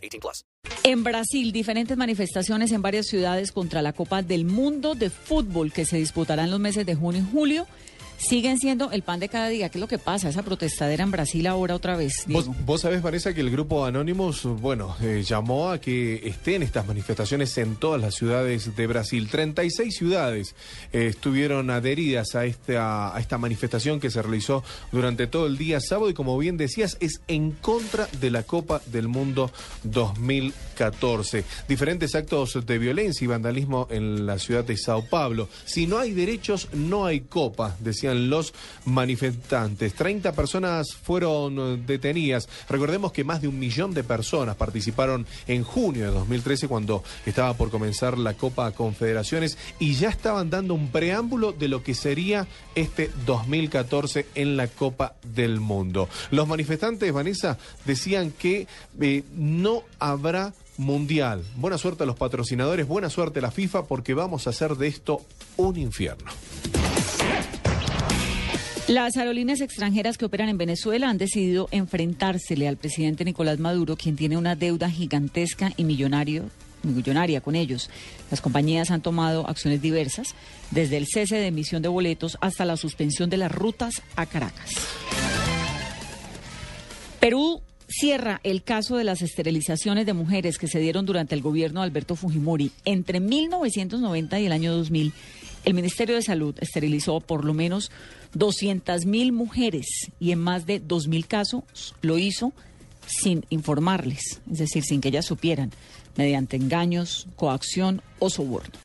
18 plus. En Brasil, diferentes manifestaciones en varias ciudades contra la Copa del Mundo de Fútbol que se disputará en los meses de junio y julio siguen siendo el pan de cada día. ¿Qué es lo que pasa? Esa protestadera en Brasil ahora otra vez. Vos, vos sabés, Vanessa, que el grupo Anonymous, bueno, eh, llamó a que estén estas manifestaciones en todas las ciudades de Brasil. 36 ciudades eh, estuvieron adheridas a esta, a esta manifestación que se realizó durante todo el día sábado y como bien decías, es en contra de la Copa del Mundo 2014. Diferentes actos de violencia y vandalismo en la ciudad de Sao Paulo. Si no hay derechos, no hay Copa, decían los manifestantes. 30 personas fueron eh, detenidas. Recordemos que más de un millón de personas participaron en junio de 2013 cuando estaba por comenzar la Copa Confederaciones y ya estaban dando un preámbulo de lo que sería este 2014 en la Copa del Mundo. Los manifestantes, Vanessa, decían que eh, no habrá mundial. Buena suerte a los patrocinadores, buena suerte a la FIFA porque vamos a hacer de esto un infierno. Las aerolíneas extranjeras que operan en Venezuela han decidido enfrentársele al presidente Nicolás Maduro, quien tiene una deuda gigantesca y millonaria con ellos. Las compañías han tomado acciones diversas, desde el cese de emisión de boletos hasta la suspensión de las rutas a Caracas. Perú cierra el caso de las esterilizaciones de mujeres que se dieron durante el gobierno de Alberto Fujimori. Entre 1990 y el año 2000, el Ministerio de Salud esterilizó por lo menos 200.000 mujeres y en más de 2.000 casos lo hizo sin informarles, es decir, sin que ellas supieran, mediante engaños, coacción o soborno.